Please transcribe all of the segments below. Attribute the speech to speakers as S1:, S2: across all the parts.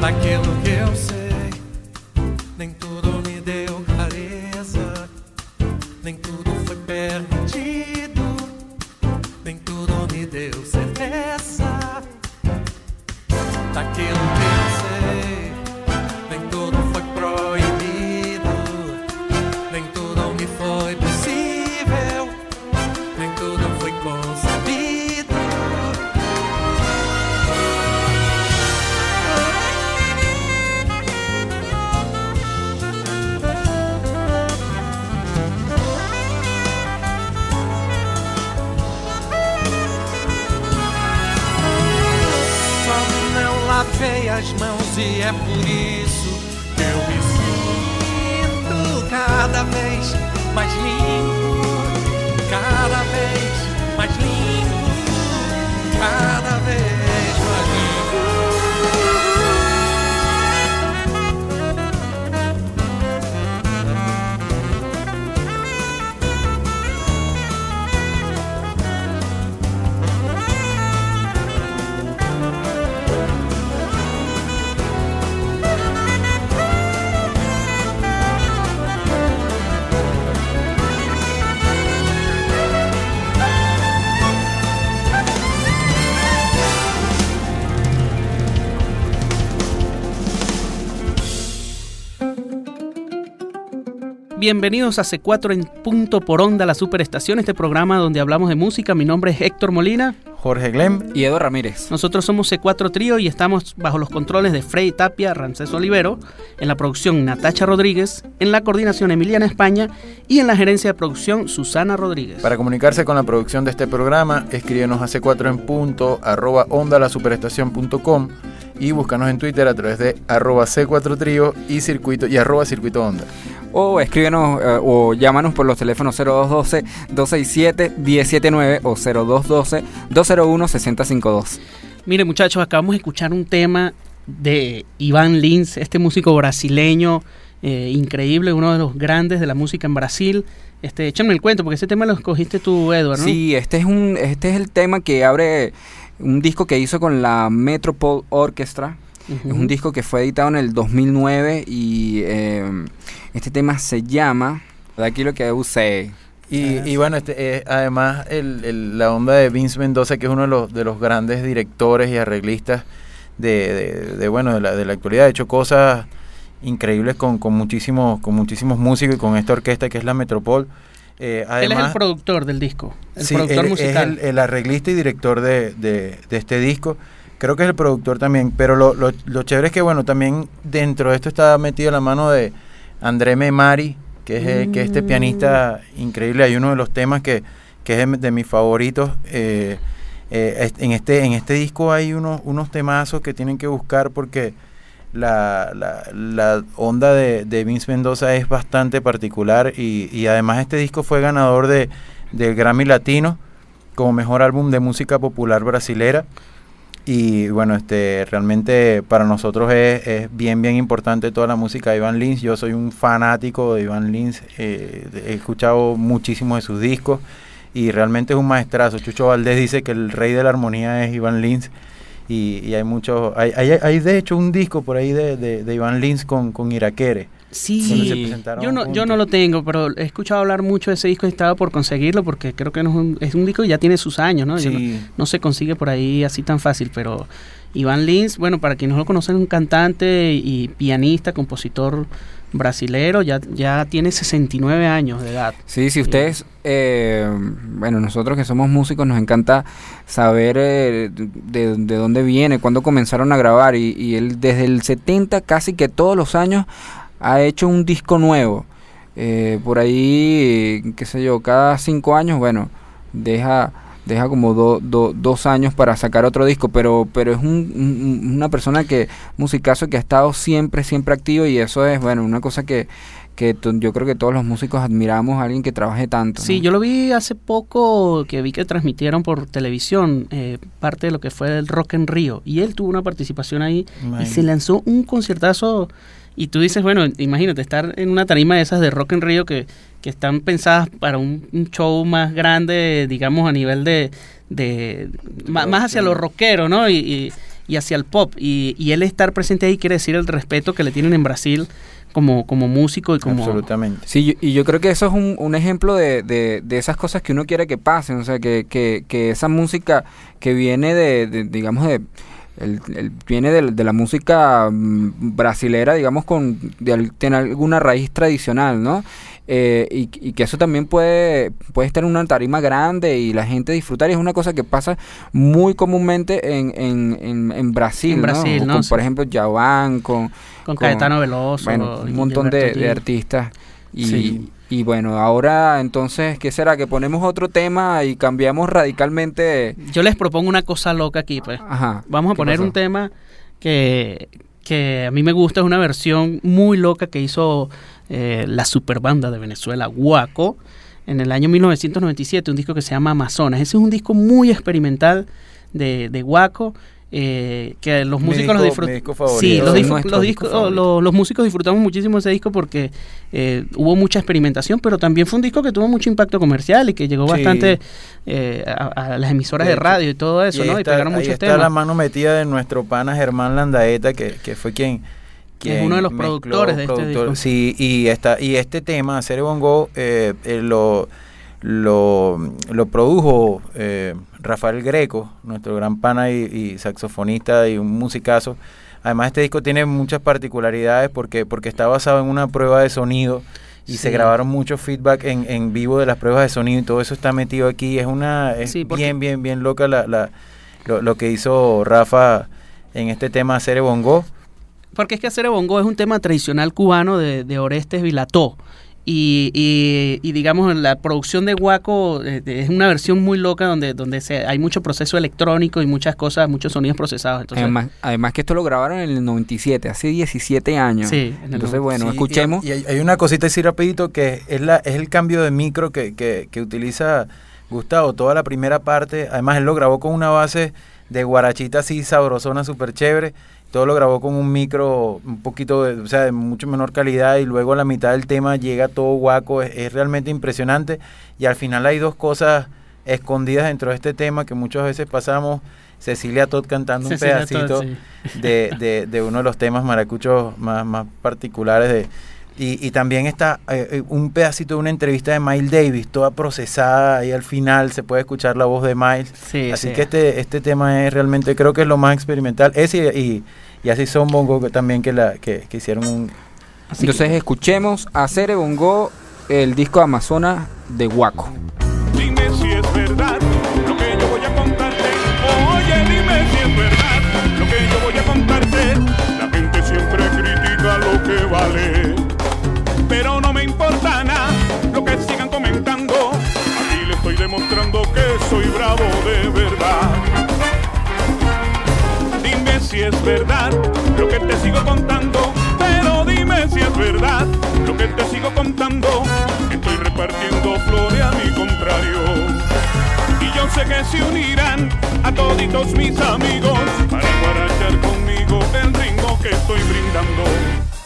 S1: daquilo que eu sei. Nem
S2: Bienvenidos a C4 en punto por onda, la superestación, este programa donde hablamos de música. Mi nombre es Héctor Molina.
S3: Jorge Glem.
S4: Y Edo Ramírez.
S2: Nosotros somos C4 Trío y estamos bajo los controles de Frey Tapia, Ramsés Olivero, en la producción Natacha Rodríguez, en la coordinación Emiliana España y en la gerencia de producción Susana Rodríguez.
S3: Para comunicarse con la producción de este programa, escríbenos a c4 en punto arroba onda la superestación.com y búscanos en Twitter a través de arroba c4 trío y circuito y arroba circuito onda.
S4: O escríbenos eh, o llámanos por los teléfonos 0212-267-179 o 0212-201-6052.
S2: Mire muchachos, acabamos de escuchar un tema de Iván Lins, este músico brasileño eh, increíble, uno de los grandes de la música en Brasil. Este, échame el cuento, porque ese tema lo escogiste tú, Edward, ¿no?
S4: Sí, este es, un, este es el tema que abre un disco que hizo con la Metropole Orchestra. Es un disco que fue editado en el 2009 y eh, este tema se llama de aquí lo que usé.
S3: Y, y bueno, este, eh, además el- el- la onda de Vince Mendoza, que es uno de los, de los grandes directores y arreglistas de, de- de, bueno, de la, de la actualidad, ha hecho cosas increíbles con, con, muchísimos, con muchísimos músicos y con esta orquesta que es la Metropol. Eh,
S2: Él es el
S3: además,
S2: productor del disco, el
S3: Sí,
S2: productor
S3: él
S2: musical.
S3: Es el, el arreglista y director de, de- de este disco. Creo que es el productor también. Pero lo, lo, lo chévere es que, bueno, también dentro de esto está metido la mano de André Memari, que es, el- que es este pianista increíble. Hay uno de los temas que, que es de, de mis favoritos. eh, eh, en, este, en este disco hay unos, unos temazos que tienen que buscar porque la, la, la onda de, de Vince Mendoza es bastante particular y, y además este disco fue ganador de, del Grammy Latino como mejor álbum de música popular brasilera y bueno este realmente para nosotros es, es bien bien importante toda la música de Iván Lins. Yo soy un fanático de Iván Lins eh, he escuchado muchísimo de sus discos y realmente es un maestrazo. Chucho Valdés dice que el rey de la armonía es Iván Lins y, y hay muchos hay, hay, hay de hecho un disco por ahí de, de, Iván Lins con, con Iraquere
S2: Sí, yo no, yo no lo tengo, pero he escuchado hablar mucho de ese disco y estaba por conseguirlo porque creo que no es, un, es un disco que ya tiene sus años, ¿no? No- se consigue por ahí así tan fácil, pero Iván Lins, bueno, para quienes no lo conocen, un cantante y pianista, compositor brasilero, ya, ya tiene 69 años de edad.
S4: Sí, si ustedes, eh, bueno, nosotros que somos músicos nos encanta saber eh, de, de dónde viene, cuándo comenzaron a grabar y, y él desde el 70 casi que todos los años ha hecho un disco nuevo. Eh, por ahí, qué sé yo, cada cinco años, bueno, deja deja como do- do- dos años para sacar otro disco, pero pero es un- un- una persona que, musicazo que ha estado siempre, siempre activo y eso es, bueno, una cosa que, que yo creo que todos los músicos admiramos a alguien que trabaje tanto.
S2: Sí,
S4: ¿no?
S2: yo lo vi hace poco que vi que transmitieron por televisión eh, parte de lo que fue el Rock en Río y él tuvo una participación ahí y se lanzó un conciertazo y tú dices, bueno, imagínate estar en una tarima de esas de Rock en Río que, que están pensadas para un, un show más grande, digamos, a nivel de... de más hacia lo rockero, ¿no? Y, y- y hacia el pop. Y, y él estar presente ahí quiere decir el respeto que le tienen en Brasil como, como músico y como...
S3: Absolutamente.
S4: Sí, yo- y yo creo que eso es un, un ejemplo de, de, de esas cosas que uno quiere que pasen, o sea, que, que, que esa música que viene de, de, digamos, de... el- el- viene de, de la música mm, brasilera, digamos, con de, tiene alguna raíz tradicional, ¿no? Eh, y, y que eso también puede, puede estar en una tarima grande y la gente disfrutar. Y es una cosa que pasa muy comúnmente en, en, en, en Brasil,
S2: En Brasil,
S4: ¿no?
S2: ¿no?
S4: Con,
S2: Sí.
S4: por ejemplo, Yavan, con,
S2: con
S4: con-
S2: Caetano Veloso.
S4: bueno, un montón de, artistas. Y,
S3: Sí.
S4: Y bueno, ahora entonces, ¿qué será? Que ponemos otro tema y cambiamos radicalmente.
S2: Yo les propongo una cosa loca aquí, pues.
S4: Ajá.
S2: Vamos a
S4: ¿qué
S2: poner
S4: pasó?
S2: un tema que, que a mí me gusta, es una versión muy loca que hizo eh, la super banda de Venezuela, Guaco, en el año 1997, un disco que se llama Amazonas. Ese es un disco muy experimental de, de Guaco. Eh, que los músicos lo
S3: disco-
S2: disfrutan.
S3: mi disco favorito.
S2: Sí, los, los
S4: disco
S2: los- los músicos disfrutamos muchísimo ese disco porque eh, hubo mucha experimentación, pero también fue un disco que tuvo mucho impacto comercial y que llegó
S3: Sí.
S2: bastante eh, a, a las emisoras
S3: De
S2: radio y todo eso,
S3: ahí
S2: ¿no? Y pegaron
S3: ahí
S2: muchos
S3: está
S2: temas.
S3: la mano metida de nuestro pana Germán Landaeta, que, que fue quien...
S2: Que es uno de los
S3: mezcló,
S2: productores de este disco.
S3: Sí, y, esta, y este tema, Cere Bongo, eh, eh, lo, lo, lo produjo eh, Rafael Greco, nuestro gran pana y, y saxofonista y un musicazo. Además, este disco tiene muchas particularidades porque, porque está basado en una prueba de sonido y se grabaron muchos feedback en, en vivo de las pruebas de sonido y todo eso está metido aquí. Es una es
S2: Sí, porque-
S3: bien, bien, bien loca la, la- lo, lo que hizo Rafa en este tema Cere Bongo.
S2: Porque es que Acere Bongo es un tema tradicional cubano de, de Orestes Vilató. Y, y, y digamos, la producción de Guaco eh, es una versión muy loca donde, donde se, hay mucho proceso electrónico y muchas cosas, muchos sonidos procesados. Entonces,
S4: Además, además que esto lo grabaron en el 97, hace 17 años.
S2: Sí, en el
S4: Entonces, bueno,
S3: Sí,
S4: escuchemos.
S3: Y, hay una cosita así rapidito que es, la, es el cambio de micro que, que, que utiliza Gustavo. Toda la primera parte, además él lo grabó con una base de guarachita así sabrosona, súper chévere. Todo lo grabó con un micro un poquito, de, o sea, de mucho menor calidad y luego a la mitad del tema llega todo guaco. Es, es realmente impresionante y al final hay dos cosas escondidas dentro de este tema que muchas veces pasamos. Cecilia Todd cantando un
S2: Todd,
S3: pedacito
S2: sí.
S3: de, de, de uno de los temas maracuchos más, más particulares de y, y también está eh, eh, un pedacito de una entrevista de Miles Davis, toda procesada y al final se puede escuchar la voz de Miles.
S2: Sí,
S3: Así
S2: sí.
S3: que este, este tema es realmente, creo que es lo más experimental. Ese y, y así son Bongo que también que, la, que, que hicieron un...
S2: Así que-
S4: Entonces, escuchemos a Cere Bongo, el disco Amazonas de Guaco.
S5: Dime si es verdad lo que yo voy a contarte. Oye, dime si es verdad lo que yo voy a contarte. La gente siempre critica lo que vale. Pero no me importa nada lo que sigan comentando. Aquí le estoy demostrando que soy bravo de verdad. Dime si es verdad lo que te sigo contando. Pero dime si es verdad lo que te sigo contando. Estoy repartiendo flores a mi contrario. Y yo sé que se unirán a toditos mis amigos para guarachar conmigo el ritmo que estoy brindando.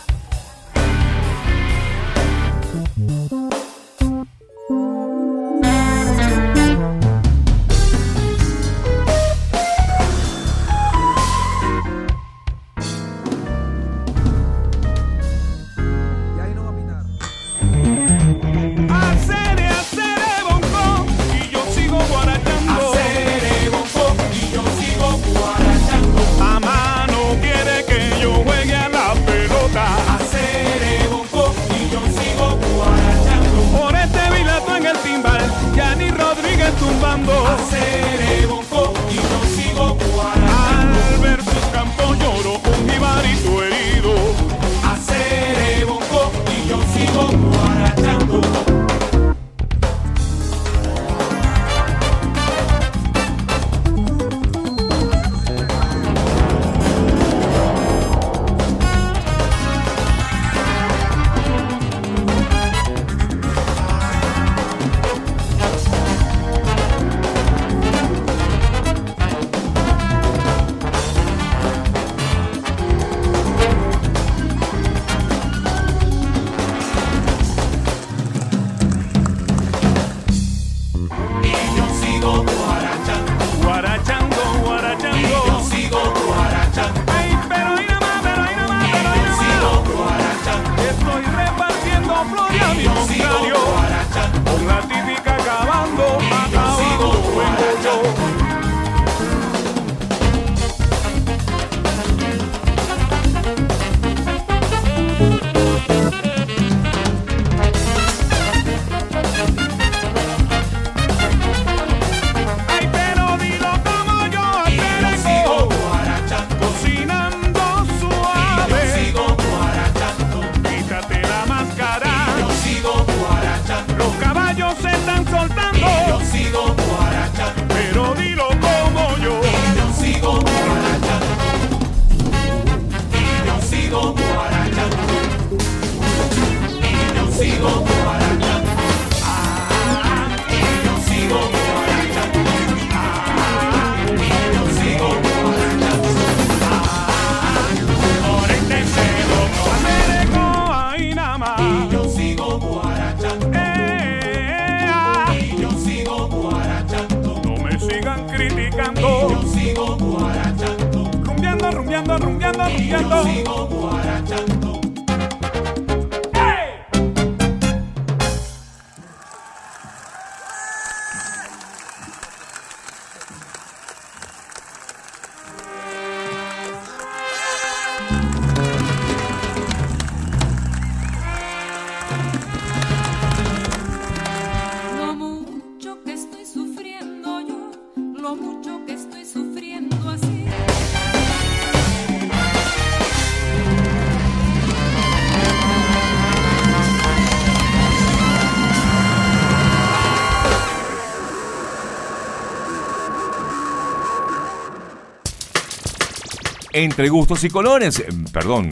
S6: Entre gustos y colores, eh, perdón,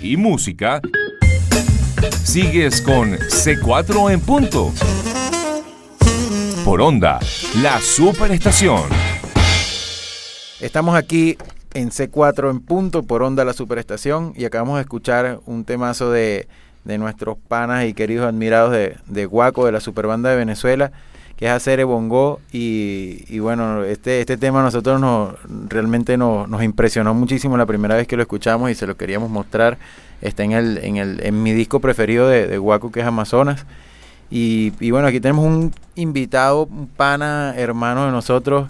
S6: y música, sigues con C4 en punto. Por onda, la superestación.
S3: Estamos aquí en C4 en punto por Onda La Superestación y acabamos de escuchar un temazo de, de nuestros panas y queridos admirados de, de Guaco, de la superbanda de Venezuela, que es Hacer Bongo y, y bueno, este, este tema a nosotros nos, realmente nos, nos impresionó muchísimo la primera vez que lo escuchamos y se lo queríamos mostrar. Está en, el, en, el, en mi disco preferido de, de Guaco, que es Amazonas. Y, y bueno, aquí tenemos un invitado, un pana, hermano de nosotros.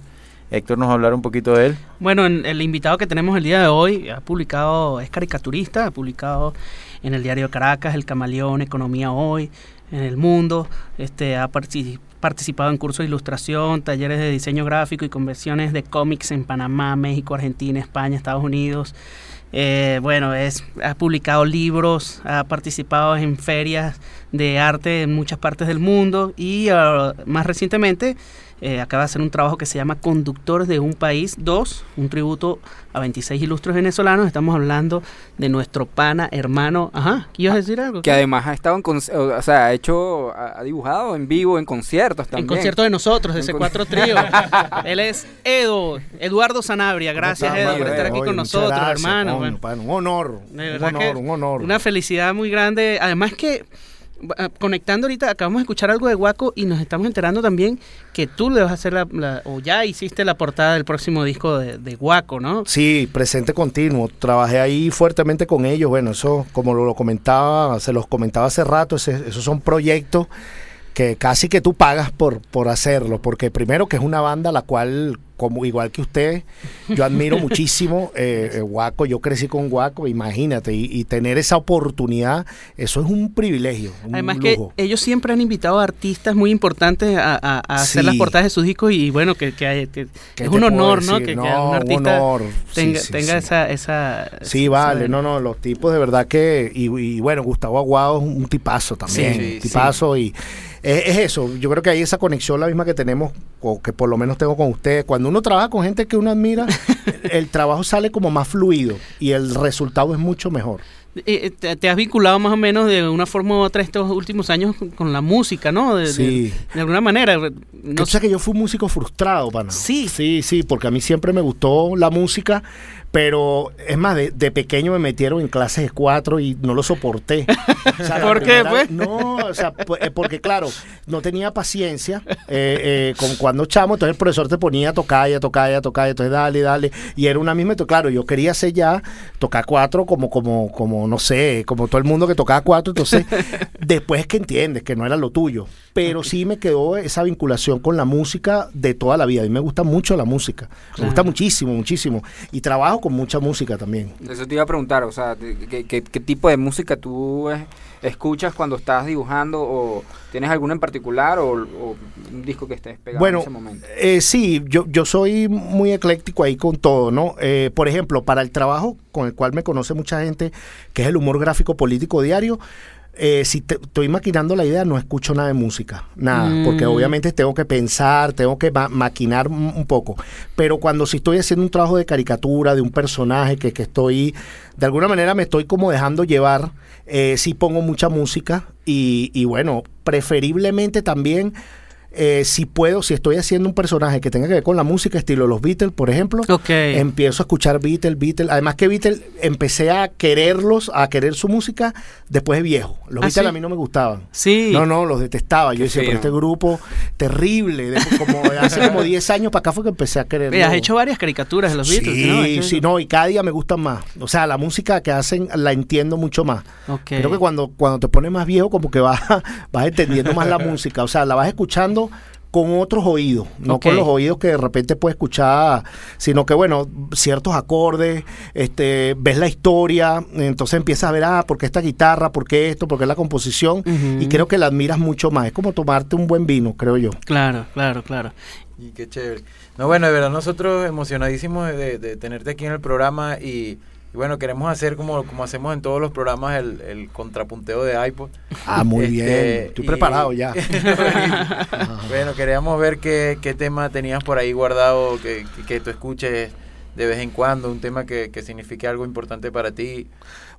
S3: Héctor nos va a hablar un poquito de él.
S2: Bueno, en- el invitado que tenemos el día de hoy ha publicado, es caricaturista, ha publicado en el diario Caracas, El Camaleón, Economía Hoy, en El Mundo, este, ha partici- participado en cursos de ilustración, talleres de diseño gráfico y conversiones de cómics en Panamá, México, Argentina, España, Estados Unidos. Eh, bueno, es, ha publicado libros, ha participado en ferias de arte en muchas partes del mundo y ah, más recientemente eh, acaba de hacer un trabajo que se llama Conductores de un País 2, un tributo a 26 ilustres venezolanos. Estamos hablando de nuestro pana, hermano. Ajá, ¿ibas a decir algo?
S4: Que además ha estado en, o sea, ha hecho, ha dibujado en vivo, en conciertos también.
S2: En concierto de nosotros, de ese
S4: con-
S2: cuatro trío. Él es Edo, Eduardo Sanabria. Gracias,
S7: ¿Cómo
S2: Edo, por estar aquí con
S7: Oye, muchas
S2: nosotros,
S7: gracias,
S2: hermano.
S7: coño,
S2: Bueno,
S7: un honor. un honor,
S2: que
S7: un honor.
S2: Una felicidad muy grande. Además que conectando ahorita, acabamos de escuchar algo de Guaco y nos estamos enterando también que tú le vas a hacer la, o ya hiciste la portada del próximo disco de, Guaco, ¿no?
S7: Sí, presente continuo. Trabajé ahí fuertemente con ellos. Bueno, eso, como lo, comentaba, se los comentaba hace rato, esos son proyectos que casi que tú pagas por, por hacerlo. Porque primero que es una banda la cual, como igual que usted, yo admiro muchísimo. Eh, eh, Guaco, yo crecí con Guaco, imagínate. Y, y tener esa oportunidad, eso es un privilegio. Un
S2: Además
S7: lujo.
S2: que ellos siempre han invitado a artistas muy importantes a, a- a hacer las portadas de sus discos y bueno, que, que que
S7: ¿Qué
S2: es un honor, ¿no? Que,
S7: No,
S2: un artista
S7: honor.
S2: Tenga,
S7: sí,
S2: tenga
S7: sí.
S2: esa... esa
S7: Sí,
S2: esa-
S7: vale, no, no, los tipos de verdad que, y, y bueno, Gustavo Aguado es un tipazo también, un tipazo y es, es eso, yo creo que hay esa conexión la misma que tenemos, o que por lo menos tengo con ustedes, cuando uno trabaja con gente que uno admira, el trabajo sale como más fluido y el resultado es mucho mejor.
S2: Eh, eh, te, has vinculado más o menos de una forma u otra estos últimos años con, la música, ¿no? De,
S7: Sí.
S2: de alguna manera. No
S7: sabes que yo fui un músico frustrado, pana.
S2: Sí.
S7: Sí, sí, porque a mí siempre me gustó la música, pero es más, de, de pequeño me metieron en clases de cuatro y no lo soporté. O sea, la
S2: ¿Por qué,
S7: primera-
S2: pues?
S7: No, o sea, eh, porque claro, no tenía paciencia eh, eh, con cuando chamo, entonces el profesor te ponía a tocar y a tocar y a tocar, y entonces dale, dale, y era una misma, entonces, claro, yo quería hacer ya, tocar cuatro como, como, como, no sé, como todo el mundo que tocaba cuatro, entonces después es que entiendes que no era lo tuyo, pero sí me quedó esa vinculación con la música de toda la vida, a mí me gusta mucho la música, me gusta muchísimo, muchísimo, y trabajo con mucha música también.
S4: Eso te iba a preguntar, o sea, ¿qué, qué- qué tipo de música tú escuchas cuando estás dibujando o tienes alguna en particular o, o un disco que estés pegado
S7: Bueno,
S4: en ese momento?
S7: eh, sí, yo, yo soy muy ecléctico ahí con todo, ¿no? Eh, por ejemplo, para el trabajo con el cual me conoce mucha gente, que es el humor gráfico político diario, eh, si te- estoy maquinando la idea, no escucho nada de música, nada,
S2: Mm.
S7: porque obviamente tengo que pensar, tengo que ma- maquinar un, poco. Pero cuando sí estoy haciendo un trabajo de caricatura, de un personaje que, que estoy, de alguna manera me estoy como dejando llevar, eh, sí pongo mucha música y, y bueno, preferiblemente también eh, si puedo, si estoy haciendo un personaje que tenga que ver con la música, estilo los Beatles, por ejemplo, empiezo a escuchar Beatles, Beatles. Además que Beatles, empecé a quererlos, a querer su música después de viejo. Los
S2: ¿Ah,
S7: Beatles
S2: sí?
S7: a mí no me gustaban.
S2: Sí.
S7: No, no, los detestaba. Yo decía, pero
S4: feo.
S7: este grupo terrible. de- como hace como 10 años para acá fue que empecé a querer.
S2: Oye, has hecho varias caricaturas de los Beatles,
S7: sí,
S2: ¿no? Hecho-
S7: sí, no, y cada día me gustan más. O sea, la música que hacen la entiendo mucho más. Creo que cuando, cuando te pones más viejo, como que vas, vas entendiendo más la música. O sea, la vas escuchando con otros oídos, no con los oídos que de repente puedes escuchar, sino que, bueno, ciertos acordes, este, ves la historia, entonces empiezas a ver, ah, ¿por qué esta guitarra? ¿Por qué esto? ¿Por qué la composición? Y creo que la admiras mucho más. Es como tomarte un buen vino, creo yo.
S2: Claro, claro, claro.
S3: Y qué chévere. No, bueno, de verdad nosotros emocionadísimos de, de- de tenerte aquí en el programa y, y bueno, queremos hacer como, como hacemos en todos los programas el, el contrapunteo de iPod.
S7: Ah, muy
S3: Este,
S7: bien. Estoy
S3: y-
S7: preparado ya.
S3: bueno, queríamos ver qué, qué tema tenías por ahí guardado, que, que, que tú escuches de vez en cuando, un tema que, que signifique algo importante para ti.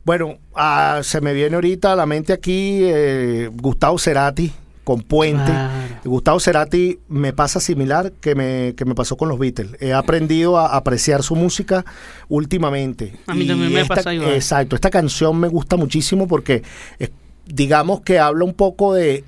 S7: Bueno, ah, se me viene ahorita a la mente aquí eh, Gustavo Cerati con Puente.
S2: Claro.
S7: Gustavo Cerati me pasa similar que me, que me pasó con los Beatles. He aprendido a apreciar su música últimamente.
S2: A mí
S7: Y
S2: también me
S7: esta-
S2: pasa igual.
S7: Exacto, esta canción me gusta muchísimo porque digamos que habla un poco de,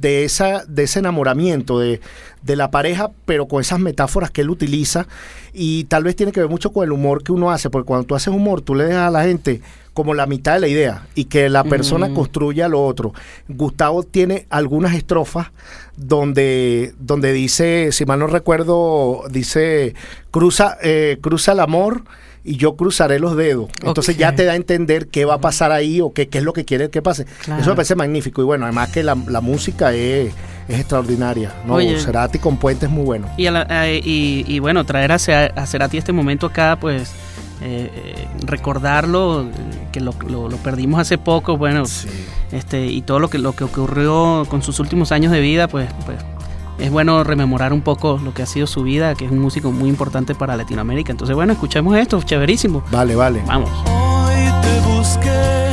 S7: de, esa, de ese enamoramiento de, de la pareja, pero con esas metáforas que él utiliza. Y tal vez tiene que ver mucho con el humor que uno hace, porque cuando tú haces humor, tú le dejas a la gente como la mitad de la idea y que la persona
S2: Ujú.
S7: construya lo otro. Gustavo tiene algunas estrofas donde, donde dice, si mal no recuerdo, dice, cruza, eh, cruza el amor y yo cruzaré los dedos. Entonces ya te da a entender qué va a pasar ahí o qué, qué es lo que quiere que pase.
S2: Claro.
S7: Eso me parece magnífico. Y bueno, además que la, la música es, es extraordinaria. ¿no?
S2: Oye.
S7: Cerati con Puente es muy bueno.
S2: Y, a la- a- y, y bueno, traer a, a Cerati este momento acá, pues eh, eh, recordarlo, eh, que lo, lo- lo perdimos hace poco, bueno, este y todo lo que, lo que ocurrió con sus últimos años de vida, pues, pues es bueno rememorar un poco lo que ha sido su vida, que es un músico muy importante para Latinoamérica. Entonces, bueno, escuchemos esto, chéverísimo.
S7: Vale, vale.
S2: Vamos.
S8: Hoy te busqué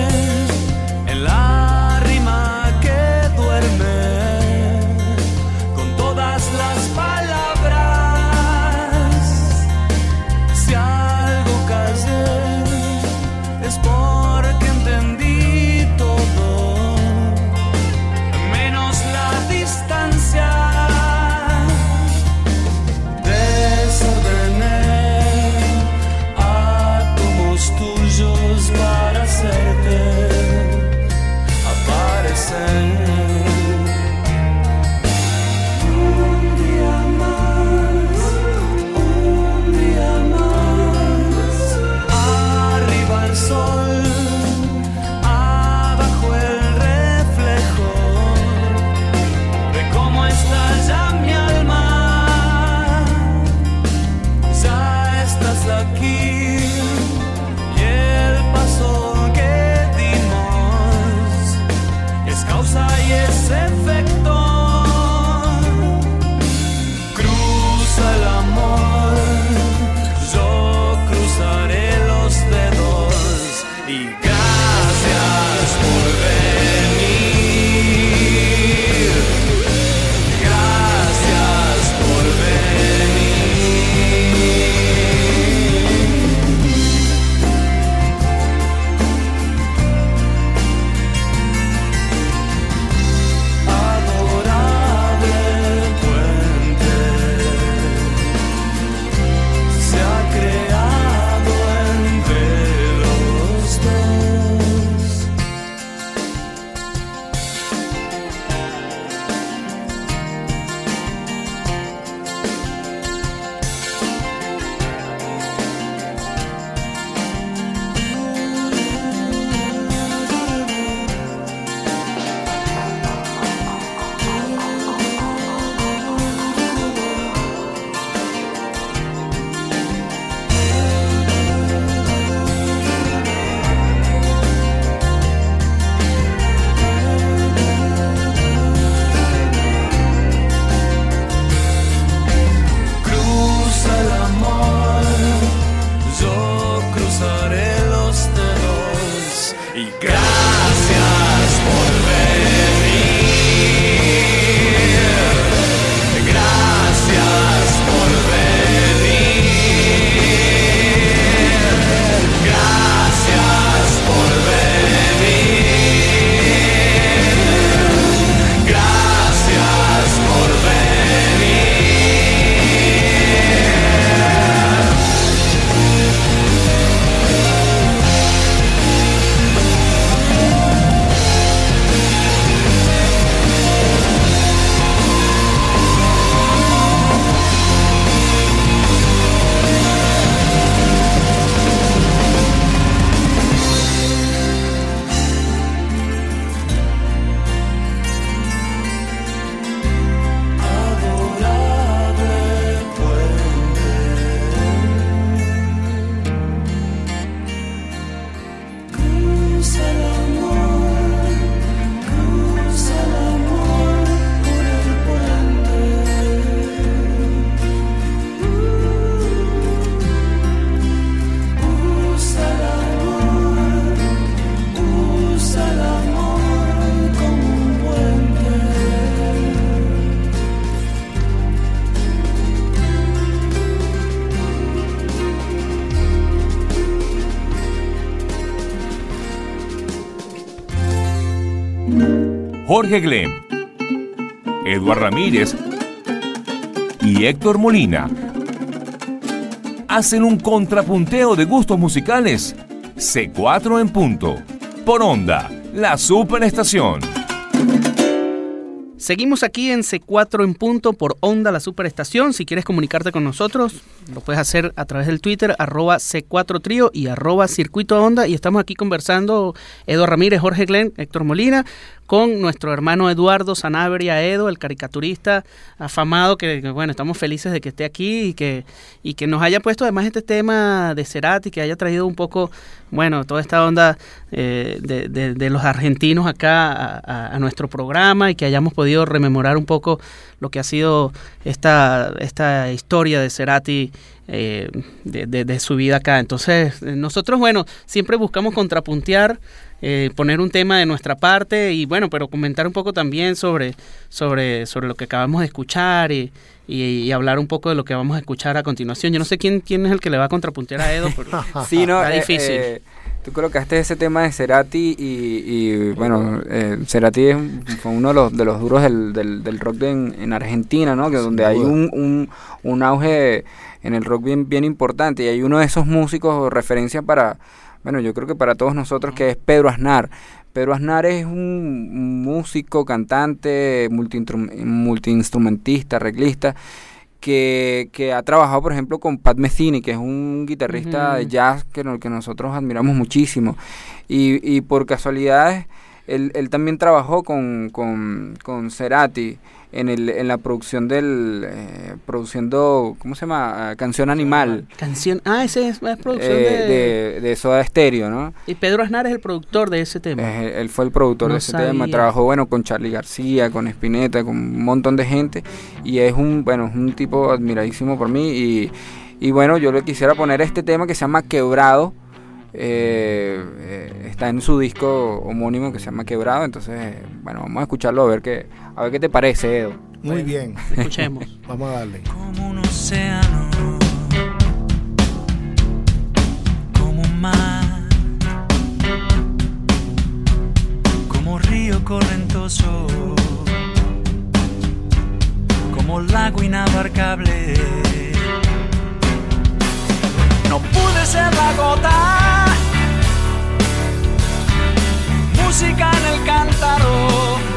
S6: Jorge Glem, Eduard Ramírez y Héctor Molina hacen un contrapunteo de gustos musicales. C4 en punto. Por onda, la superestación.
S2: Seguimos aquí en C4 en punto por Onda, la superestación. Si quieres comunicarte con nosotros, lo puedes hacer a través del Twitter, arroba C4 Trío y arroba Circuito Onda. Y estamos aquí conversando, Edo Ramírez, Jorge Glenn, Héctor Molina, con nuestro hermano Eduardo Sanabria Edo, el caricaturista afamado, que, bueno, estamos felices de que esté aquí y que, y que nos haya puesto además este tema de Cerati, que haya traído un poco, bueno, toda esta onda eh, de, de- de los argentinos acá a, a- a nuestro programa y que hayamos podido rememorar un poco lo que ha sido esta, esta historia de Cerati eh, de, de- de su vida acá. Entonces, eh, nosotros, bueno, siempre buscamos contrapuntear, eh, poner un tema de nuestra parte y, bueno, pero comentar un poco también sobre, sobre, sobre lo que acabamos de escuchar y, y- y hablar un poco de lo que vamos a escuchar a continuación. Yo no sé quién, quién es el que le va a contrapuntear a Edo, pero
S4: Sí, no,
S2: está
S4: eh,
S2: difícil.
S4: eh, tú colocaste ese tema de Cerati y, y, bueno, eh, Cerati es uno de los, de los duros del, del, del rock de en, en Argentina, ¿no? Que
S7: Sin
S4: donde hay un, un, un auge en el rock bien, bien importante y hay uno de esos músicos referencia para, bueno, yo creo que para todos nosotros que es Pedro Aznar. Pedro Aznar es un músico, cantante, multiinstrum- multiinstrumentista, arreglista, que, que ha trabajado, por ejemplo, con Pat Metheny, que es un guitarrista de jazz que nosotros admiramos muchísimo. Y, y por casualidades, él, él también trabajó con, con, con Cerati en, el, en la producción del... eh, produciendo, ¿cómo se llama? Ah, Canción Animal.
S2: Canción. Ah, ese es, es producción
S4: eh,
S2: de,
S4: de, de Soda Stereo, ¿no?
S2: Y Pedro Aznar es el productor de ese tema.
S4: Él fue el productor
S2: No
S4: de ese tema, trabajó bueno con Charlie García, con Spinetta, con un montón de gente y es un bueno, es un tipo admiradísimo por mí y, y bueno, yo le quisiera poner este tema que se llama Quebrado. Eh, eh, está en su disco homónimo que se llama Quebrado, entonces eh, bueno, vamos a escucharlo a ver qué a ver qué te parece, Edo.
S7: Muy bien.
S2: Escuchemos.
S7: Vamos a darle.
S8: como un océano, como un mar, como río correntoso, como lago inabarcable. No pude ser la gota, música en el cántaro.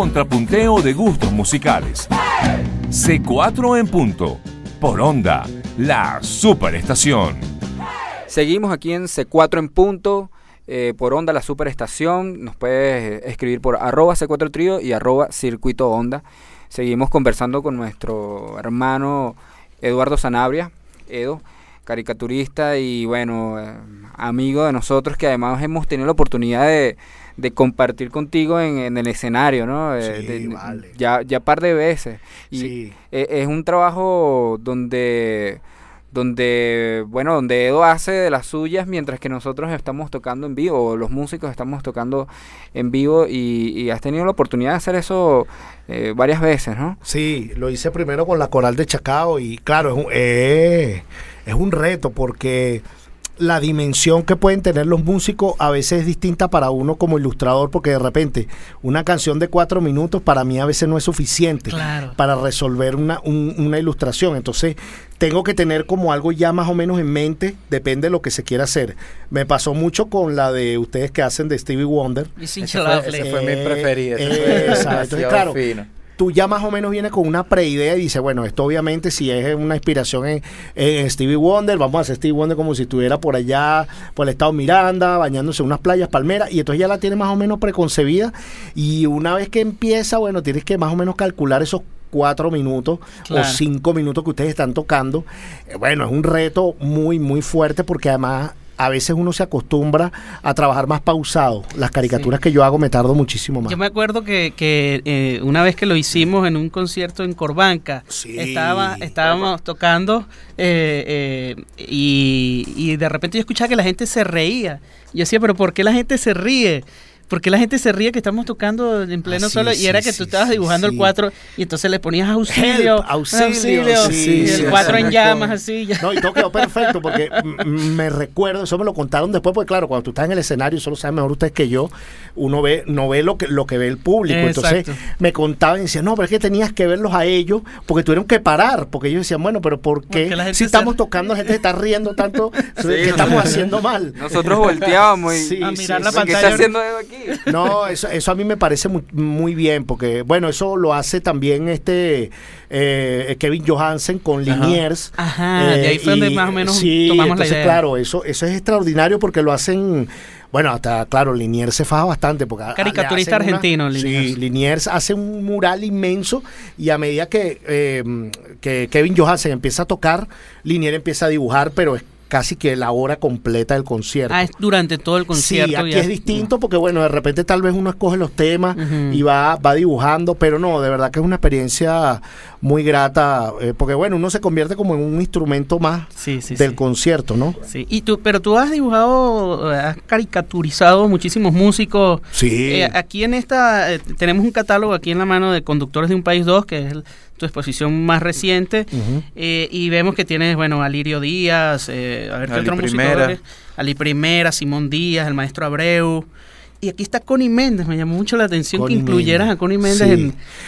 S6: Contrapunteo de gustos musicales. C4 en punto. por Onda, la superestación.
S4: Seguimos aquí en C4 en punto. eh, por Onda, la superestación. Nos puedes escribir por arroba C4 Trío y arroba Circuito Onda. Seguimos conversando con nuestro hermano Eduardo Sanabria, Edo, caricaturista y bueno, eh, amigo de nosotros que además hemos tenido la oportunidad de, de compartir contigo en, en el escenario, ¿no? Eh,
S7: Sí,
S4: de-
S7: vale.
S4: Ya, ya par de veces. Y
S7: Sí.
S4: eh, es un trabajo donde donde bueno donde Edo hace de las suyas mientras que nosotros estamos tocando en vivo o los músicos estamos tocando en vivo y, y has tenido la oportunidad de hacer eso eh, varias veces no
S7: Sí, lo hice primero con la coral de Chacao y claro, es un, eh, es un reto porque la dimensión que pueden tener los músicos a veces es distinta para uno como ilustrador porque de repente una canción de cuatro minutos para mí a veces no es suficiente
S2: Claro.
S7: para resolver una, un- una ilustración. Entonces tengo que tener como algo ya más o menos en mente, depende de lo que se quiera hacer. Me pasó mucho con la de ustedes que hacen de Stevie Wonder.
S3: Ese fue, ese fue mi
S7: Eh,
S3: preferida.
S7: eh,
S3: fue
S7: exacto. Entonces, claro,
S3: fino.
S7: Tú ya más o menos vienes con una preidea y dices, bueno, esto obviamente si es una inspiración en, en Stevie Wonder, vamos a hacer Stevie Wonder como si estuviera por allá, por el estado Miranda, bañándose en unas playas palmeras, y entonces ya la tienes más o menos preconcebida, y una vez que empieza, bueno, tienes que más o menos calcular esos cuatro minutos
S2: Claro.
S7: o cinco minutos que ustedes están tocando. Eh, Bueno, es un reto muy, muy fuerte porque además a veces uno se acostumbra a trabajar más pausado. Las caricaturas que yo hago me tardo muchísimo más.
S2: Yo me acuerdo que, que, eh, una vez que lo hicimos en un concierto en Corbanca,
S7: Sí.
S2: estaba, estábamos tocando eh, eh, y, y de repente yo escuchaba que la gente se reía. Yo decía, pero ¿por qué la gente se ríe? ¿Por qué la gente se ríe que estamos tocando en pleno
S7: Ah, sí,
S2: solo? Y
S7: sí,
S2: era que
S7: sí,
S2: tú estabas
S7: sí,
S2: dibujando
S7: sí.
S2: el 4 y entonces le ponías auxilio,
S7: Help, auxilio, sí,
S2: y
S7: sí,
S2: el 4 en llamas así. ya.
S7: No, y todo quedó perfecto porque me recuerdo, eso me lo contaron después, porque claro, cuando tú estás en el escenario, eso lo saben mejor ustedes que yo, uno ve, no ve lo que, lo que ve el público. Entonces me contaban y decían, no, pero es que tenías que verlos a ellos, porque tuvieron que parar, porque ellos decían, bueno, pero ¿por qué?
S2: Porque
S7: si
S2: se-
S7: estamos tocando, la gente se está riendo tanto, ¿qué estamos haciendo mal?
S4: nosotros volteábamos y
S7: Sí,
S2: A
S7: sí,
S2: mirar la
S7: sí.
S4: ¿qué está
S2: pantalla.
S4: haciendo Edo
S7: No, eso, eso a mí me parece muy, muy bien, porque bueno, eso lo hace también este eh, Kevin Johansen con Liniers.
S2: Ajá, y ahí fue donde más o menos tomamos la
S7: entonces,
S2: idea.
S7: claro, eso, eso es extraordinario porque lo hacen, bueno, hasta claro, Liniers se faja bastante. Porque
S2: Caricaturista
S7: hacen una-
S2: argentino, Liniers.
S7: Sí, Liniers hace un mural inmenso y a medida que, eh, que Kevin Johansen empieza a tocar, Liniers empieza a dibujar, pero es casi que la hora completa del concierto.
S2: Ah, es durante todo el concierto.
S7: Sí, aquí
S2: ya.
S7: es distinto porque, bueno, de repente tal vez uno escoge los temas y va, va dibujando, pero no, de verdad que es una experiencia muy grata, eh, porque, bueno, uno se convierte como en un instrumento más
S2: Sí, sí,
S7: del
S2: sí.
S7: concierto, ¿no?
S2: Sí, y tú, pero tú has dibujado, eh, has caricaturizado muchísimos músicos.
S7: Sí.
S2: Eh, aquí en esta, eh, tenemos un catálogo aquí en la mano de Conductores de un País 2, que es el- tu exposición más reciente. Eh, y vemos que tienes, bueno, Alirio Díaz, eh, a ver qué
S3: Ali
S2: otro músico
S3: Primera.
S2: eres? Ali Primera, Simón Díaz, el maestro Abreu. Y aquí está Connie Méndez, me llamó mucho la atención
S7: Connie
S2: que incluyeras
S7: Méndez,
S2: a Connie Méndez
S7: sí.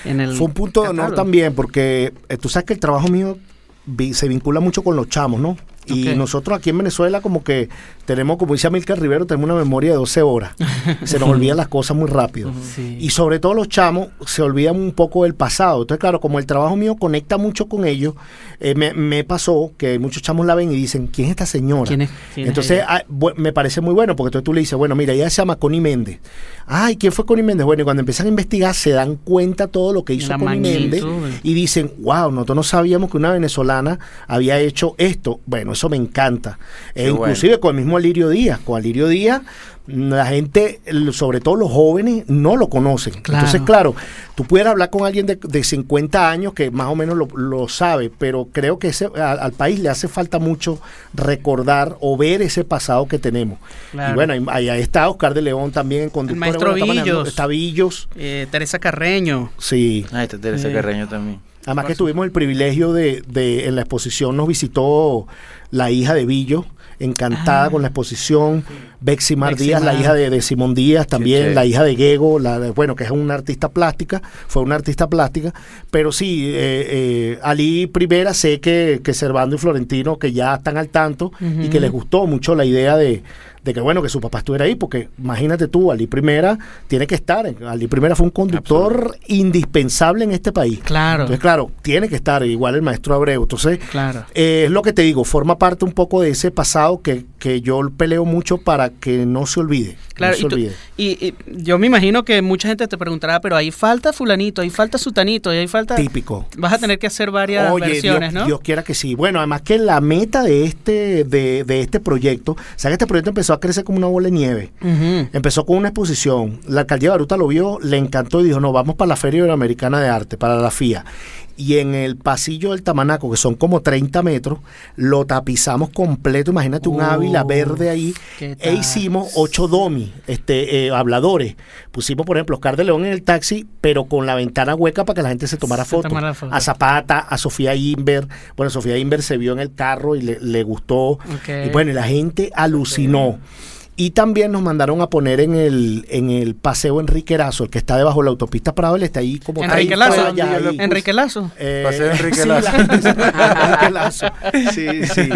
S2: en, en el
S7: Fue un punto de honor
S2: catálogo.
S7: también, porque eh, tú sabes que el trabajo mío vi- se vincula mucho con los chamos, ¿no? Y nosotros aquí en Venezuela como que tenemos, como dice Amilcar Rivero, tenemos una memoria de 12 horas. se nos olvidan las cosas muy rápido.
S2: Sí.
S7: Y sobre todo los chamos se olvidan un poco del pasado. Entonces, claro, como el trabajo mío conecta mucho con ellos, eh, me, me pasó que muchos chamos la ven y dicen, ¿quién es esta señora?
S2: ¿Quién es- quién es
S7: Entonces, ah, me parece muy bueno, porque entonces tú le dices, bueno, mira, ella se llama Connie Méndez. Ay, ¿quién fue Connie Méndez? Bueno, y cuando empiezan a investigar se dan cuenta todo lo que hizo
S2: La
S7: Connie Méndez y dicen, wow, nosotros no sabíamos que una venezolana había hecho esto. Bueno, eso me encanta. E
S3: Qué
S7: inclusive con el mismo Alirio Díaz. Con Alirio Díaz, la gente, el- sobre todo los jóvenes, no lo conocen.
S2: Claro.
S7: Entonces, claro, tú puedes hablar con alguien de, de 50 años que más o menos lo, lo sabe, pero creo que ese, a- al país le hace falta mucho recordar o ver ese pasado que tenemos.
S2: Claro.
S7: Y bueno, ahí, ahí está Oscar de León también en conductor.
S2: maestro
S7: Bueno, está
S2: Villos.
S7: Está Villos,
S2: Eh, Teresa Carreño.
S7: sí.
S3: Ah, esta Teresa
S2: Eh.
S3: Carreño también.
S7: Además que tuvimos el privilegio de, de en la exposición nos visitó la hija de Villo, encantada
S2: Ah.
S7: con la exposición, Bexy Mar
S2: Bexy
S7: Díaz, la hija de, de Simón Díaz, también la hija de Gego, la, de- bueno, que es una artista plástica, fue una artista plástica, pero sí, eh, eh, Ali Primera sé que, que Servando y Florentino, que ya están al tanto y que les gustó mucho la idea de, de que bueno, que su papá estuviera ahí, porque imagínate tú, Ali Primera tiene que estar, Ali Primera fue un conductor indispensable en este país.
S2: Claro.
S7: Entonces, claro, tiene que estar, igual el maestro Abreu. Entonces,
S2: Claro.
S7: eh, es lo que te digo, forma parte un poco de ese pasado que, que yo peleo mucho para que no se olvide.
S2: Claro,
S7: no se
S2: y, tú-
S7: olvide.
S2: y- y yo me imagino que mucha gente te preguntará, pero ahí falta fulanito, ahí falta sutanito, ahí falta...
S7: Típico.
S2: Vas a tener que hacer varias
S7: Oye,
S2: versiones,
S7: Dios,
S2: ¿no?
S7: Dios quiera que sí. Bueno, además que la meta de este, de, de este proyecto, o sea que este proyecto empezó a crecer como una bola de nieve. Empezó con una exposición. La alcaldía de Baruta lo vio, le encantó y dijo, no, vamos para la Feria Iberoamericana de Arte, para la FIA. Y en el pasillo del Tamanaco, que son como 30 metros, lo tapizamos completo. Imagínate un ávila verde ahí.
S2: ¿qué
S7: E hicimos ocho domi, este, eh, habladores. Pusimos, por ejemplo, Oscar de León en el taxi, pero con la ventana hueca para que la gente se tomara fotos.
S2: foto.
S7: A Zapata, a Sofía Inver. Bueno, Sofía Inver se vio en el carro y le, le gustó. Y bueno, y la gente alucinó. Y también nos mandaron a poner en el, en el paseo Enrique Erazo, el que está debajo de la autopista Prado, él está ahí como
S2: Enrique
S7: 30
S2: Lazo.
S7: vallas ahí.
S2: Enrique Lazo.
S7: Eh,
S3: Paseo Enrique
S7: sí,
S3: Lazo.
S7: la- Enrique Lazo. Sí, sí.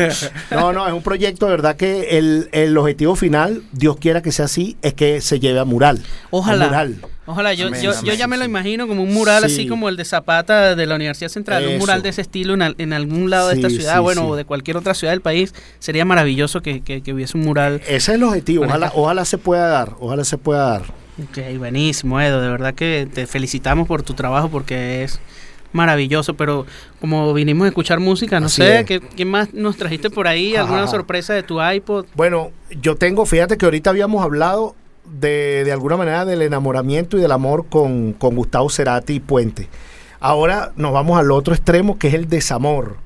S7: No, no, es un proyecto, de verdad que el, el objetivo final, Dios quiera que sea así, es que se lleve a mural.
S2: Ojalá.
S7: A mural.
S2: Ojalá, yo,
S3: Amén,
S2: yo, yo ya me lo imagino como un mural
S7: Sí.
S2: así como el de Zapata de la Universidad Central, un mural de ese estilo en, en algún lado de esta ciudad, bueno, o de cualquier otra ciudad del país. Sería maravilloso que, que- que hubiese un mural.
S7: Ese es el objetivo. Ojalá,
S2: esta-
S7: ojalá se pueda dar. Ojalá se pueda dar.
S2: Ok, buenísimo, Edo. De verdad que te felicitamos por tu trabajo porque es maravilloso. Pero como vinimos a escuchar música, no
S7: Así
S2: sé. ¿qué, qué más nos trajiste por ahí? ¿Alguna
S7: Ajá.
S2: sorpresa de tu iPod?
S7: Bueno, yo tengo, fíjate que ahorita habíamos hablado de, de alguna manera del enamoramiento y del amor con, con Gustavo Cerati y Puente. Ahora nos vamos al otro extremo que es el desamor,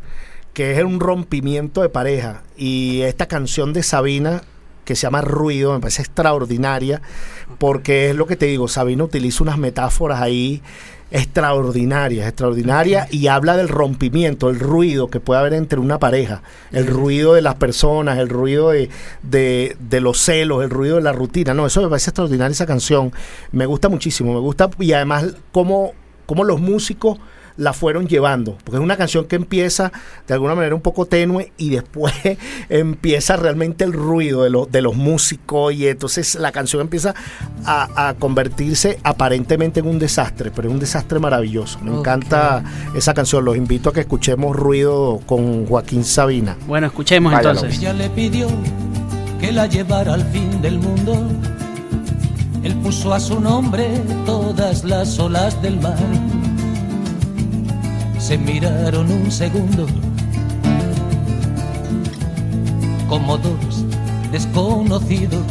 S7: que es un rompimiento de pareja. Y esta canción de Sabina que se llama Ruido, me parece extraordinaria, porque es lo que te digo, Sabina utiliza unas metáforas ahí extraordinarias, extraordinarias, y habla del rompimiento, el ruido que puede haber entre una pareja, el ruido de las personas, el ruido de, de, de los celos, el ruido de la rutina. No, eso me parece extraordinaria esa canción. Me gusta muchísimo, me gusta, y además cómo, cómo los músicos la fueron llevando, porque es una canción que empieza de alguna manera un poco tenue y después empieza realmente el ruido de, los de los músicos y entonces la canción empieza a, a convertirse aparentemente en un desastre, pero es un desastre maravilloso. Me encanta esa canción, los invito a que escuchemos Ruido con Joaquín Sabina.
S2: Bueno, escuchemos
S4: Váyalo.
S2: entonces.
S9: Ella le pidió que la llevara al fin del mundo. Él puso a su nombre todas las olas del mar. Se miraron un segundo como dos desconocidos.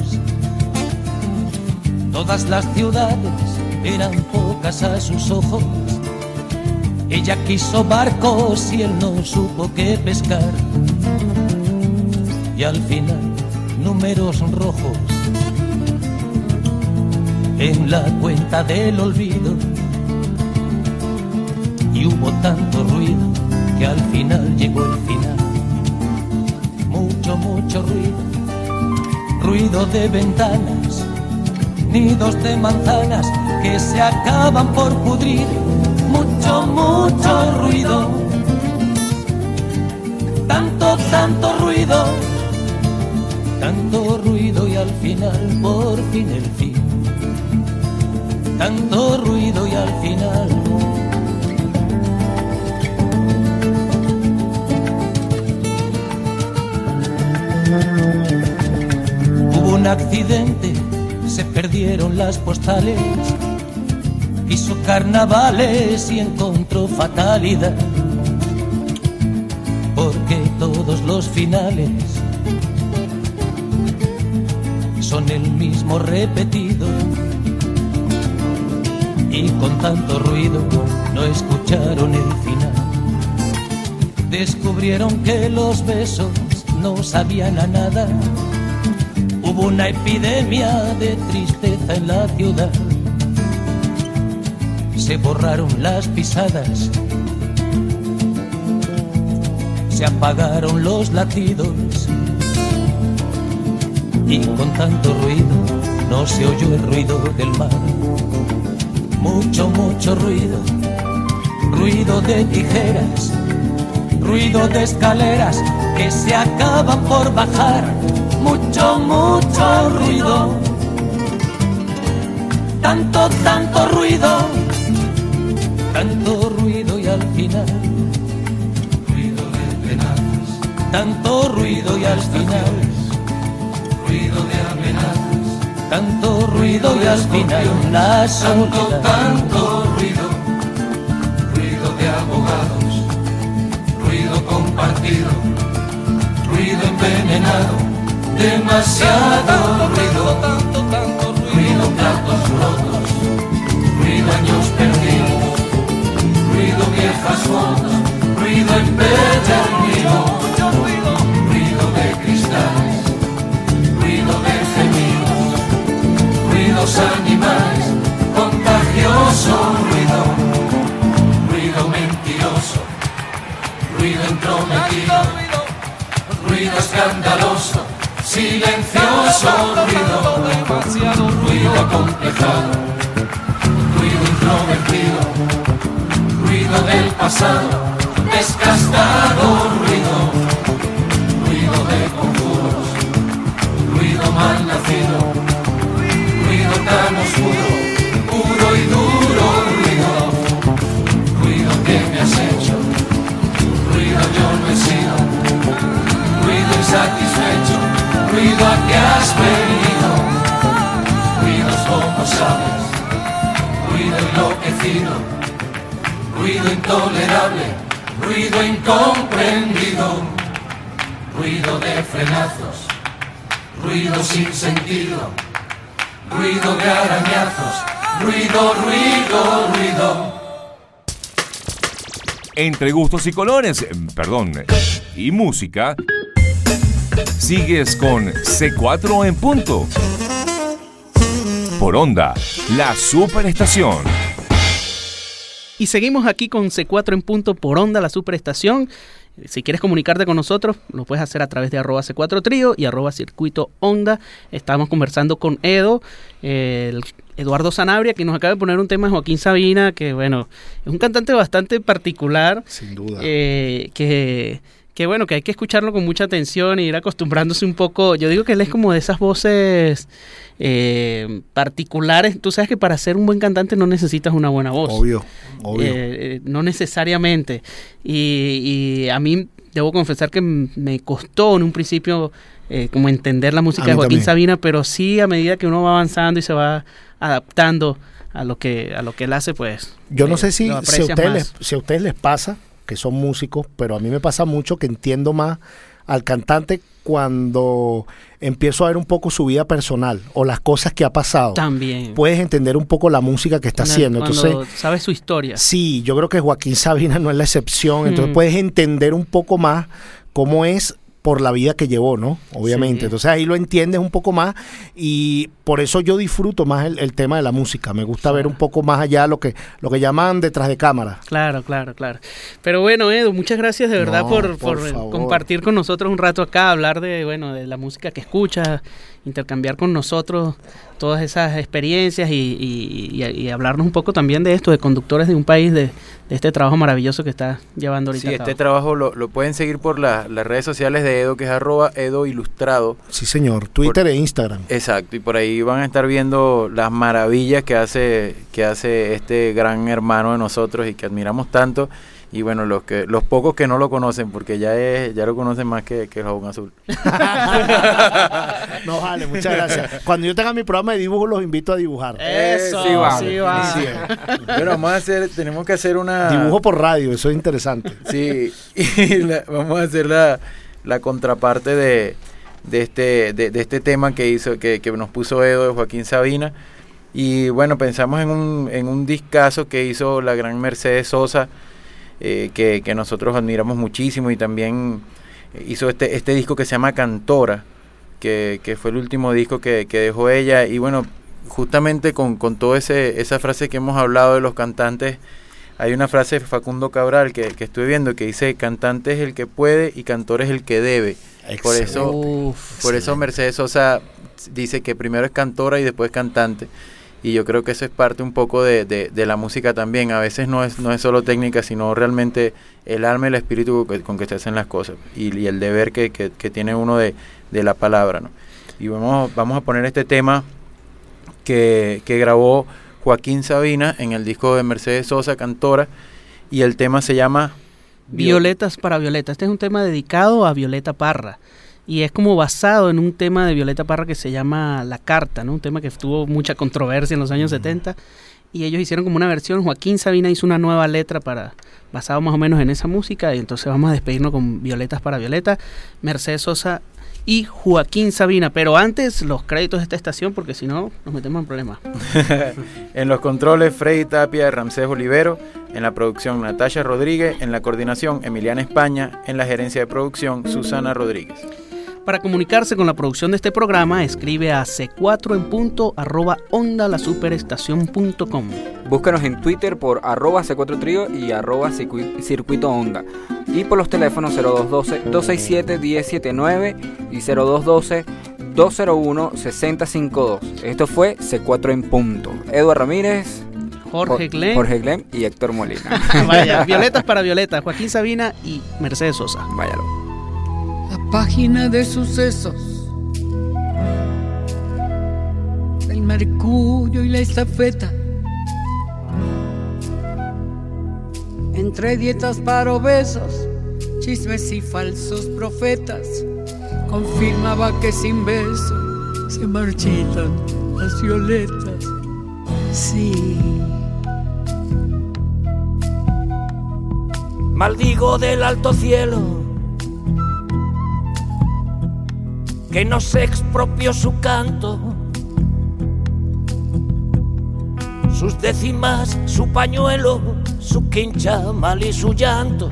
S9: Todas las ciudades eran pocas a sus ojos. Ella quiso barcos y él no supo qué pescar y al final números rojos en la cuenta del olvido y hubo tanto ruido que al final llegó el final mucho mucho ruido ruido de ventanas nidos de manzanas que se acaban por pudrir mucho mucho ruido tanto tanto ruido tanto ruido y al final por fin el fin. Tanto ruido y al final. Hubo un accidente, se perdieron las postales. Hizo carnavales y encontró fatalidad. Porque todos los finales son el mismo repetido y con tanto ruido no escucharon el final. Descubrieron que los besos no sabían a nada. Hubo una epidemia de tristeza en la ciudad. Se borraron las pisadas. Se apagaron los latidos y con tanto ruido no se oyó el ruido del mar. Mucho, mucho ruido, ruido de tijeras, ruido de escaleras que se acaban por bajar, mucho, mucho ruido. Tanto, tanto ruido, tanto ruido y al final, ruido de amenazas, tanto ruido y al final, ruido de amenazas, tanto ruido y al final, la soledad, tanto ruido, ruido de abogados, ruido compartido, ruido envenenado, demasiado ruido, tanto, tanto ruido, platos rotos, ruido años perdidos, ruido viejas fotos, ruido empedernido, ruido de cristales, ruido de gemidos, ruidos animales, contagioso ruido, ruido mentiroso, ruido entrometido, ruido escandaloso, silencioso ruido, demasiado ruido complejado, ruido introvertido, ruido del pasado, desgastado ruido a que has venido, ruidos como sabes, ruido enloquecido, ruido intolerable, ruido incomprendido, ruido de frenazos, ruido sin sentido, ruido de arañazos, ruido, ruido, ruido.
S6: Entre gustos y colores, perdón, y música, sigues con C4 en punto. Por onda, la superestación.
S2: Y seguimos aquí con C4 en punto por onda, la superestación. Si quieres comunicarte con nosotros, lo puedes hacer a través de arroba C4 Trío y arroba Circuito Onda. Estamos conversando con Edo, el Eduardo Sanabria, que nos acaba de poner un tema de Joaquín Sabina, que bueno, es un cantante bastante particular.
S7: Sin duda.
S2: eh, que, que bueno, que hay que escucharlo con mucha atención y ir acostumbrándose un poco. Yo digo que él es como de esas voces eh, particulares. Tú sabes que para ser un buen cantante no necesitas una buena voz.
S7: Obvio, obvio.
S2: Eh, eh, no necesariamente. Y, y a mí debo confesar que me costó en un principio eh, como entender la música de Joaquín
S7: también.
S2: Sabina, pero sí a medida que uno va avanzando y se va adaptando a lo que a lo que él hace, pues.
S7: Yo no
S2: eh,
S7: sé si, si, a ustedes les, si a ustedes les pasa, que son músicos, pero a mí me pasa mucho que entiendo más al cantante cuando empiezo a ver un poco su vida personal o las cosas que ha pasado.
S2: También.
S7: Puedes entender un poco la música que está
S2: Cuando-
S7: haciendo. Entonces,
S2: sabes su historia.
S7: sí, yo creo que Joaquín Sabina no es la excepción. Entonces
S2: Mm.
S7: puedes entender un poco más cómo es por la vida que llevó, ¿no? Obviamente.
S2: Sí.
S7: Entonces ahí lo entiendes un poco más y por eso yo disfruto más el, el tema de la música. Me gusta ver un poco más allá lo que, lo que llaman detrás de cámara.
S2: Claro, claro, claro. Pero bueno, Edu, muchas gracias de verdad
S7: No,
S2: por,
S7: por
S2: por, compartir con nosotros un rato acá, hablar de, bueno, de la música que escuchas, intercambiar con nosotros todas esas experiencias y, y- y- y hablarnos un poco también de esto, de conductores de un país, de, de este trabajo maravilloso que está llevando ahorita.
S3: Sí,
S2: a
S3: este trabajo lo, lo pueden seguir por la- las redes sociales de Edo, que es arroba Edo Ilustrado.
S7: Sí, señor. Twitter e Instagram.
S3: Exacto, y por ahí van a estar viendo las maravillas que hace, que hace este gran hermano de nosotros y que admiramos tanto. Y bueno, los que los pocos que no lo conocen, porque ya es, ya lo conocen más que, que el jabón azul.
S7: No, vale, muchas gracias. Cuando yo tenga mi programa de dibujo, los invito a dibujar.
S2: Eso,
S3: sí va,
S2: sí va.
S7: Sí,
S3: Bueno, vamos a hacer, tenemos que hacer una...
S7: Dibujo por radio, eso es interesante.
S3: Sí, y la- vamos a hacer la, la contraparte de, de, este, de, de este tema que hizo, que, que nos puso Edo de Joaquín Sabina. Y bueno, pensamos en un, en un discazo que hizo la gran Mercedes Sosa, eh, que, que nosotros admiramos muchísimo y también hizo este, este disco que se llama Cantora, que, que fue el último disco que, que dejó ella. Y bueno, justamente con, con toda esa frase que hemos hablado de los cantantes, hay una frase de Facundo Cabral que, que estuve viendo que dice, cantante es el que puede y cantor es el que debe. Por eso,
S2: Uf,
S3: por eso Mercedes Sosa dice que primero es cantora y después cantante. Y yo creo que eso es parte un poco de, de- la música también. A veces no es, no es solo técnica, sino realmente el alma y el espíritu con que se hacen las cosas. Y, y el deber que, que- que tiene uno de, de la palabra. ¿no? Y vamos, vamos a poner este tema que, que grabó Joaquín Sabina en el disco de Mercedes Sosa, Cantora. Y el tema se llama
S2: Violetas para Violeta. Este es un tema dedicado a Violeta Parra. Y es como basado en un tema de Violeta Parra que se llama La Carta, ¿no? Un tema que tuvo mucha controversia en los años 70. Y ellos hicieron como una versión. Joaquín Sabina hizo una nueva letra para basado más o menos en esa música. Y entonces vamos a despedirnos con Violetas para Violeta, Mercedes Sosa y Joaquín Sabina. Pero antes, los créditos de esta estación, porque si no, nos metemos en problemas.
S3: En los controles, Freddy Tapia, Ramsés Olivero. En la producción, Natasha Rodríguez. En la coordinación, Emiliana España. En la gerencia de producción, Susana Rodríguez.
S2: Para comunicarse con la producción de este programa, escribe a c4 en punto arroba onda la superestación.com.
S4: Búscanos en Twitter por arroba C4 Trío y arroba circuit- Circuito Onda. Y por los teléfonos 0212-267-1079 y 0212-201-6052. Esto fue C4 en punto. Eduardo Ramírez,
S2: Jorge
S4: Jo-
S2: Glenn.
S4: Jorge Glem y Héctor Molina.
S2: Vaya, Violetas para Violeta, Joaquín Sabina y Mercedes Sosa.
S4: Váyalo.
S10: Página de sucesos del mercurio y la estafeta. Entre dietas para obesos, chismes y falsos profetas, confirmaba que sin beso se marchitan las violetas. Sí.
S11: Maldigo del alto cielo que no se expropió su canto, sus décimas, su pañuelo, su quincha mal y su llanto,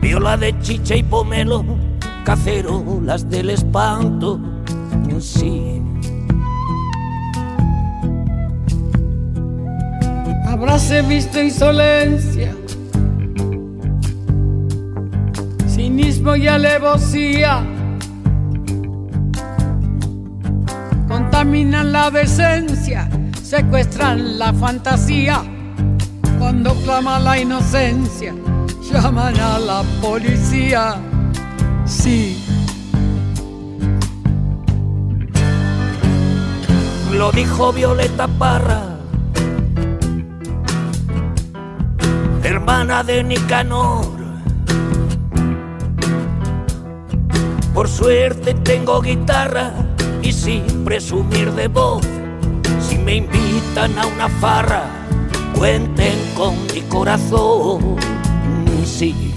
S11: viola de chicha y pomelo, cacerolas del espanto, sí.
S10: Habráse visto insolencia, cinismo y alevosía. Contaminan la decencia, secuestran la fantasía. Cuando clama la inocencia, llaman a la policía. Sí,
S11: Lo dijo Violeta Parra, hermana de Nicanor. Por suerte tengo guitarra y sin presumir de voz. Si me invitan a una farra, cuenten con mi corazón. Sí.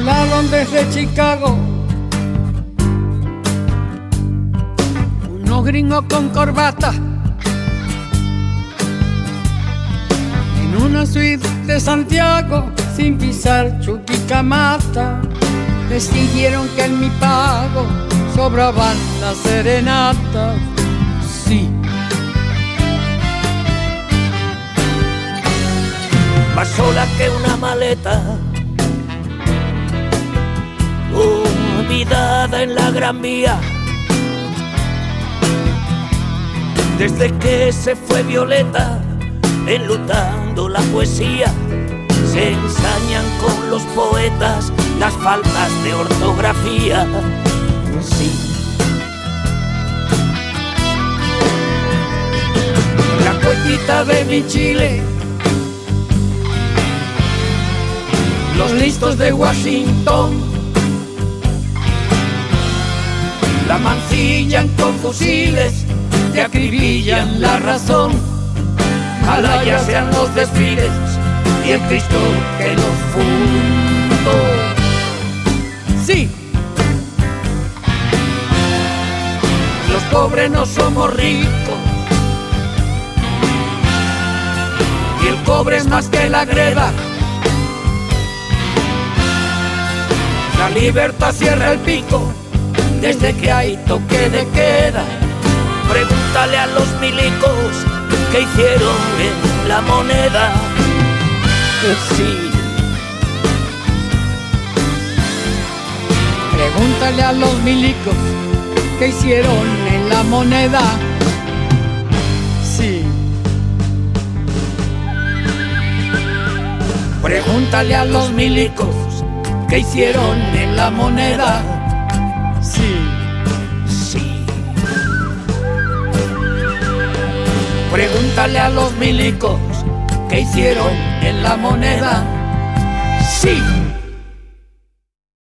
S10: volaron desde Chicago. Unos gringos con corbata. En una suite de Santiago, sin pisar Chuquicamata. Decidieron que en mi pago sobraban las serenatas. Sí.
S11: más sola que una maleta, olvidada en la gran vía. Desde que se fue Violeta, enlutando la poesía, se ensañan con los poetas las faltas de ortografía. Sí. La cuentita de mi Chile los listos de Washington la mancillan con fusiles, te acribillan la razón. Ojalá ya sean los desfiles y el Cristo que los fundó. Pobres no somos ricos y el cobre es más que la greda. La libertad cierra el pico desde que hay toque de queda. Pregúntale a los milicos que hicieron en la moneda. Sí,
S10: Pregúntale a los milicos que hicieron moneda. Sí.
S11: Pregúntale a los milicos que hicieron en la moneda.
S10: Sí.
S11: Sí. Pregúntale a los milicos que hicieron en la moneda. Sí.